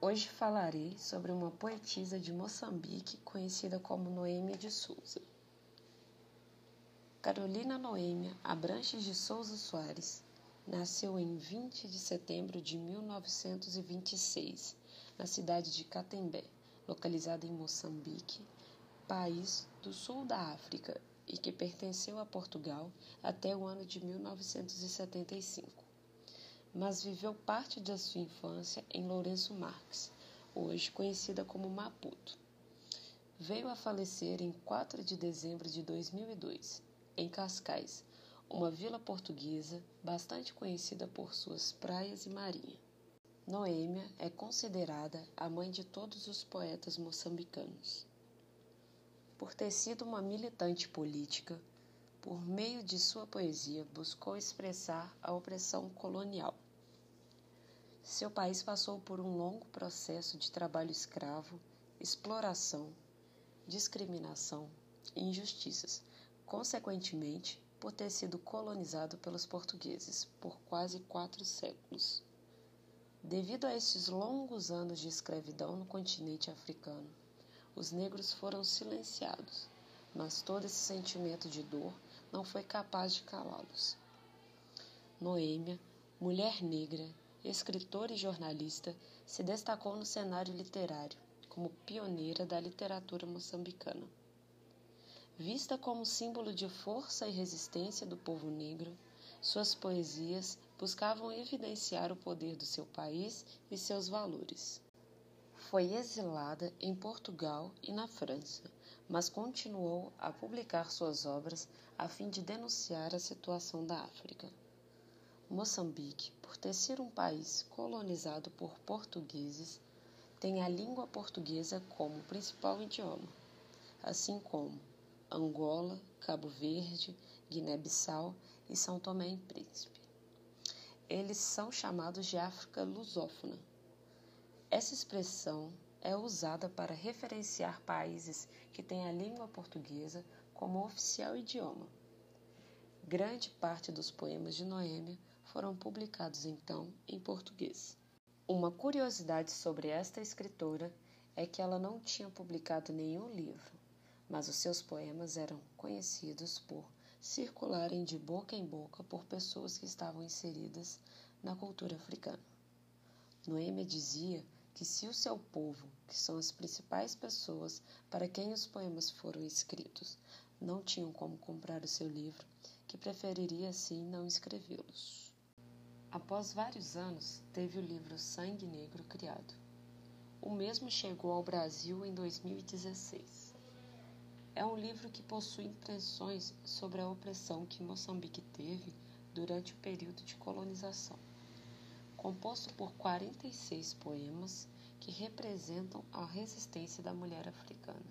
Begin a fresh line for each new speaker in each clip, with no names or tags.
Hoje falarei sobre uma poetisa de Moçambique conhecida como Noêmia de Souza. Carolina Noêmia Abranches de Souza Soares nasceu em 20 de setembro de 1926, na cidade de Catembé, localizada em Moçambique, país do sul da África e que pertenceu a Portugal até o ano de 1975 mas viveu parte da sua infância em Lourenço Marques, hoje conhecida como Maputo. Veio a falecer em 4 de dezembro de 2002, em Cascais, uma vila portuguesa bastante conhecida por suas praias e marinha. Noêmia é considerada a mãe de todos os poetas moçambicanos. Por ter sido uma militante política, por meio de sua poesia, buscou expressar a opressão colonial. Seu país passou por um longo processo de trabalho escravo, exploração, discriminação e injustiças, consequentemente, por ter sido colonizado pelos portugueses por quase quatro séculos. Devido a estes longos anos de escravidão no continente africano, os negros foram silenciados, mas todo esse sentimento de dor não foi capaz de calá-los. Noêmia, mulher negra, escritora e jornalista, se destacou no cenário literário como pioneira da literatura moçambicana. Vista como símbolo de força e resistência do povo negro, suas poesias buscavam evidenciar o poder do seu país e seus valores. Foi exilada em Portugal e na França, mas continuou a publicar suas obras a fim de denunciar a situação da África. Moçambique, por ter sido um país colonizado por portugueses, tem a língua portuguesa como principal idioma, assim como Angola, Cabo Verde, Guiné-Bissau e São Tomé e Príncipe. Eles são chamados de África lusófona essa expressão é usada para referenciar países que têm a língua portuguesa como oficial idioma. Grande parte dos poemas de Noêmia foram publicados então em português. Uma curiosidade sobre esta escritora é que ela não tinha publicado nenhum livro, mas os seus poemas eram conhecidos por circularem de boca em boca por pessoas que estavam inseridas na cultura africana. Noêmia dizia que se o seu povo, que são as principais pessoas para quem os poemas foram escritos, não tinham como comprar o seu livro, que preferiria assim não escrevê-los. Após vários anos, teve o livro Sangue Negro criado. O mesmo chegou ao Brasil em 2016. É um livro que possui impressões sobre a opressão que Moçambique teve durante o período de colonização composto por 46 poemas que representam a resistência da mulher africana.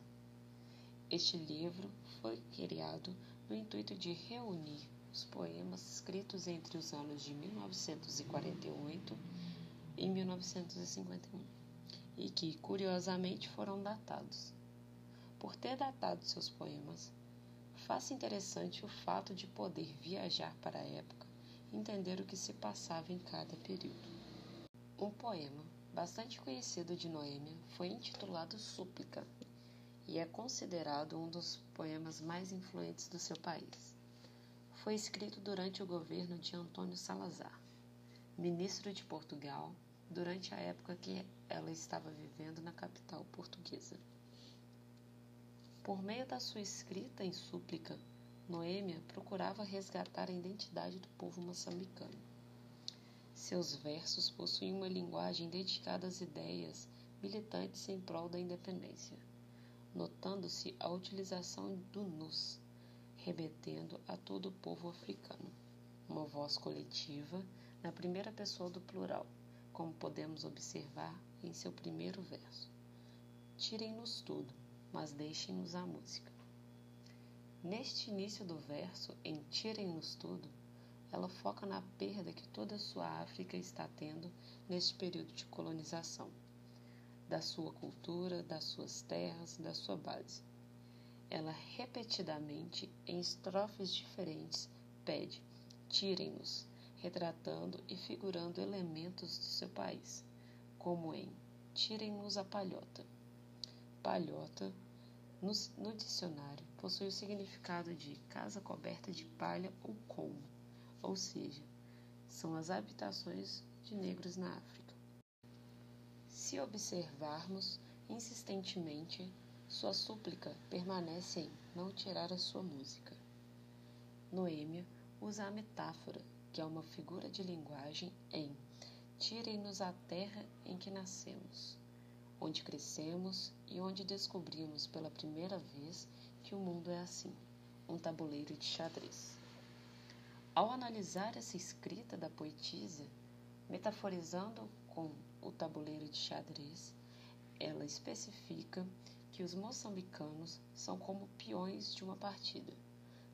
Este livro foi criado no intuito de reunir os poemas escritos entre os anos de 1948 e 1951 e que, curiosamente, foram datados. Por ter datado seus poemas, faz interessante o fato de poder viajar para a época entender o que se passava em cada período. Um poema bastante conhecido de Noêmia foi intitulado Súplica e é considerado um dos poemas mais influentes do seu país. Foi escrito durante o governo de Antônio Salazar, ministro de Portugal, durante a época que ela estava vivendo na capital portuguesa. Por meio da sua escrita em súplica, Noêmia procurava resgatar a identidade do povo moçambicano. Seus versos possuem uma linguagem dedicada às ideias militantes em prol da independência, notando-se a utilização do nus, remetendo a todo o povo africano, uma voz coletiva na primeira pessoa do plural, como podemos observar em seu primeiro verso. Tirem-nos tudo, mas deixem-nos a música. Neste início do verso, em Tirem-nos tudo, ela foca na perda que toda a sua África está tendo neste período de colonização, da sua cultura, das suas terras, da sua base. Ela repetidamente, em estrofes diferentes, pede: tirem-nos, retratando e figurando elementos de seu país, como em Tirem-nos a palhota. Palhota, no, no dicionário, possui o significado de casa coberta de palha ou colmo, ou seja, são as habitações de negros na África. Se observarmos insistentemente, sua súplica permanece em não tirar a sua música. Noêmia usa a metáfora, que é uma figura de linguagem, em Tirem-nos a terra em que nascemos, onde crescemos e onde descobrimos pela primeira vez que o mundo é assim um tabuleiro de xadrez. Ao analisar essa escrita da poetisa, metaforizando com o tabuleiro de xadrez, ela especifica que os moçambicanos são como peões de uma partida,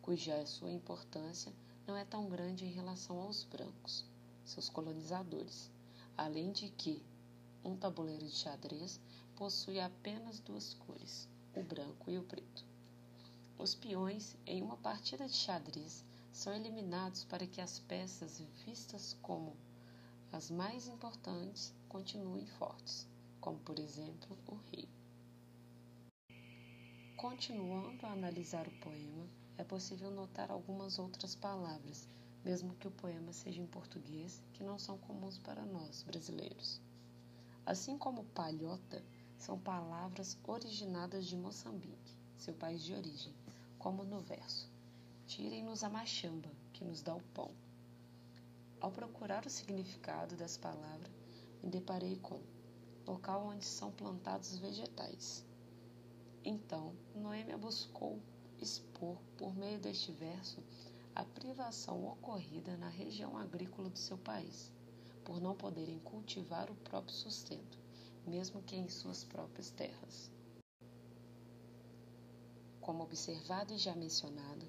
cuja sua importância não é tão grande em relação aos brancos, seus colonizadores, além de que um tabuleiro de xadrez possui apenas duas cores, o branco e o preto. Os peões em uma partida de xadrez são eliminados para que as peças vistas como as mais importantes continuem fortes, como por exemplo o rei. Continuando a analisar o poema, é possível notar algumas outras palavras mesmo que o poema seja em português, que não são comuns para nós, brasileiros. Assim como palhota, são palavras originadas de Moçambique, seu país de origem, como no verso: Tirem-nos a machamba, que nos dá o pão. Ao procurar o significado dessa palavra, me deparei com local onde são plantados vegetais. Então, Noêmia buscou expor, por meio deste verso, a privação ocorrida na região agrícola do seu país, por não poderem cultivar o próprio sustento, mesmo que em suas próprias terras. Como observado e já mencionado,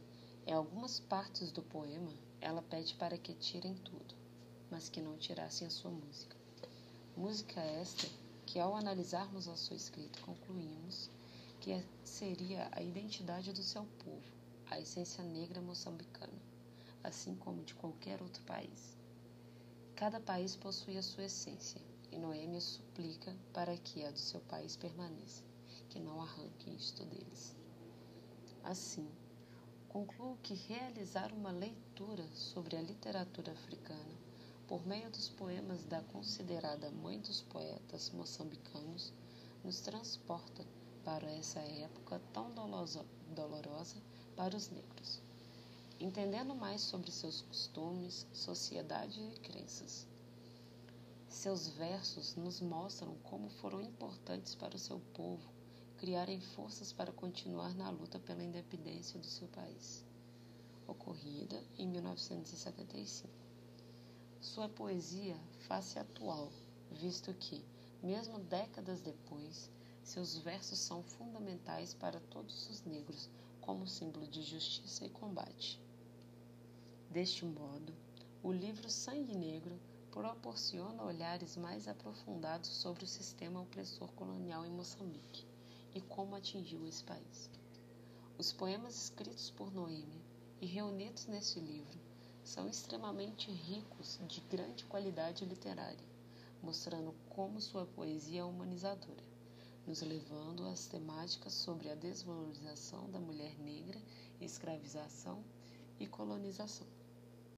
em algumas partes do poema ela pede para que tirem tudo, mas que não tirassem a sua música. Música esta que, ao analisarmos a sua escrita, concluímos que seria a identidade do seu povo, a essência negra moçambicana, assim como de qualquer outro país. Cada país possui a sua essência, e Noêmia suplica para que a do seu país permaneça, que não arranque isto deles. Assim, concluo que realizar uma leitura sobre a literatura africana por meio dos poemas da considerada mãe dos poetas moçambicanos nos transporta para essa época tão dolorosa para os negros, entendendo mais sobre seus costumes, sociedade e crenças. Seus versos nos mostram como foram importantes para o seu povo criarem forças para continuar na luta pela independência do seu país, ocorrida em 1975. Sua poesia faz-se atual, visto que, mesmo décadas depois, seus versos são fundamentais para todos os negros como símbolo de justiça e combate. Deste modo, o livro Sangue Negro proporciona olhares mais aprofundados sobre o sistema opressor colonial em Moçambique e como atingiu esse país. Os poemas escritos por Noêmia e reunidos nesse livro são extremamente ricos de grande qualidade literária, mostrando como sua poesia é humanizadora nos levando às temáticas sobre a desvalorização da mulher negra, escravização e colonização.